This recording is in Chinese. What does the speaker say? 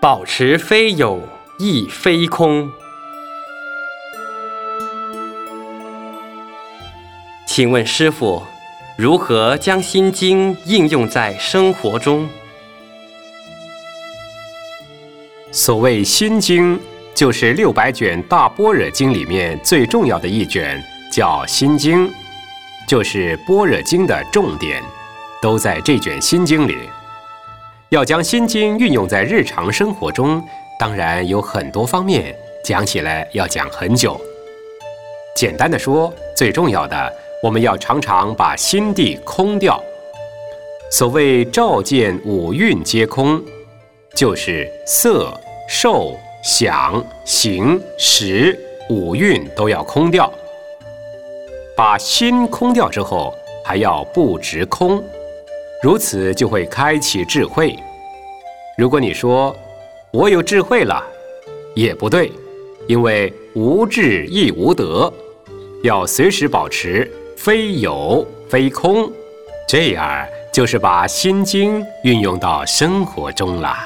保持非有，亦非空。请问师傅，如何将《心经》应用在生活中？所谓《心经》，就是六百卷大般若经里面最重要的一卷，叫《心经》，就是般若经的重点，都在这卷《心经》里。要将《心经》运用在日常生活中，当然有很多方面，讲起来要讲很久。简单的说，最重要的。我们要常常把心地空掉。所谓照见五蕴皆空，就是色、受、想、行、识五蕴都要空掉。把心空掉之后，还要不执空，如此就会开启智慧。如果你说我有智慧了，也不对，因为无智亦无德，要随时保持。非有非空，这样就是把《心经》运用到生活中了。